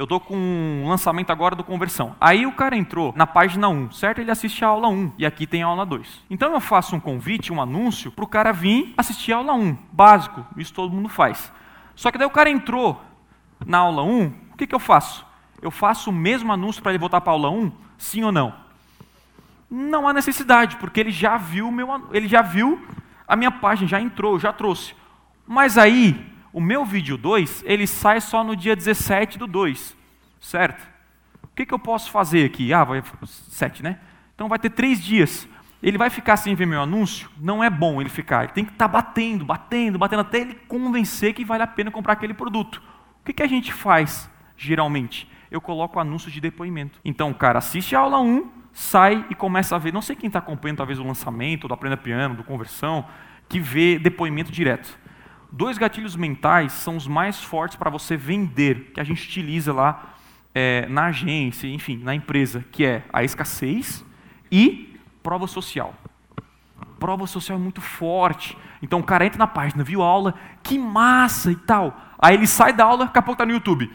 Eu estou com um lançamento agora do conversão. Aí o cara entrou na página 1, certo? Ele assiste a aula 1 e aqui tem a aula 2. Então eu faço um convite, um anúncio, para o cara vir assistir a aula 1. Básico, isso todo mundo faz. Só que daí o cara entrou na aula 1, o que, que eu faço? Eu faço o mesmo anúncio para ele voltar para a aula 1? Sim ou não? Não há necessidade, porque ele já viu meu, ele já viu a minha página, já entrou, já trouxe. Mas aí, o meu vídeo 2, ele sai só no dia 17 do 2, certo? O que, que eu posso fazer aqui? Ah, vai 7, né? Então vai ter três dias. Ele vai ficar sem ver meu anúncio? Não é bom ele ficar. Ele tem que estar tá batendo, batendo, batendo, até ele convencer que vale a pena comprar aquele produto. O que, que a gente faz, geralmente? Eu coloco anúncio de depoimento. Então o cara assiste a aula 1, sai e começa a ver, não sei quem está acompanhando talvez o lançamento, do Aprenda Piano, do Conversão, que vê depoimento direto. Dois gatilhos mentais são os mais fortes para você vender, que a gente utiliza lá é, na agência, enfim, na empresa, que é a escassez e prova social. Prova social é muito forte. Então o cara entra na página, viu a aula, que massa e tal. Aí ele sai da aula, daqui a pouco está no YouTube.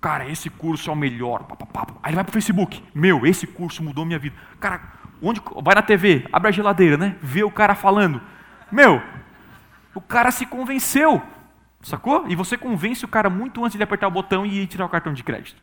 Cara, esse curso é o melhor. Aí ele vai para o Facebook. Meu, esse curso mudou minha vida. Cara, onde vai na TV, abre a geladeira, né? Vê o cara falando. Meu, o cara se convenceu. Sacou? E você convence o cara muito antes de apertar o botão e tirar o cartão de crédito.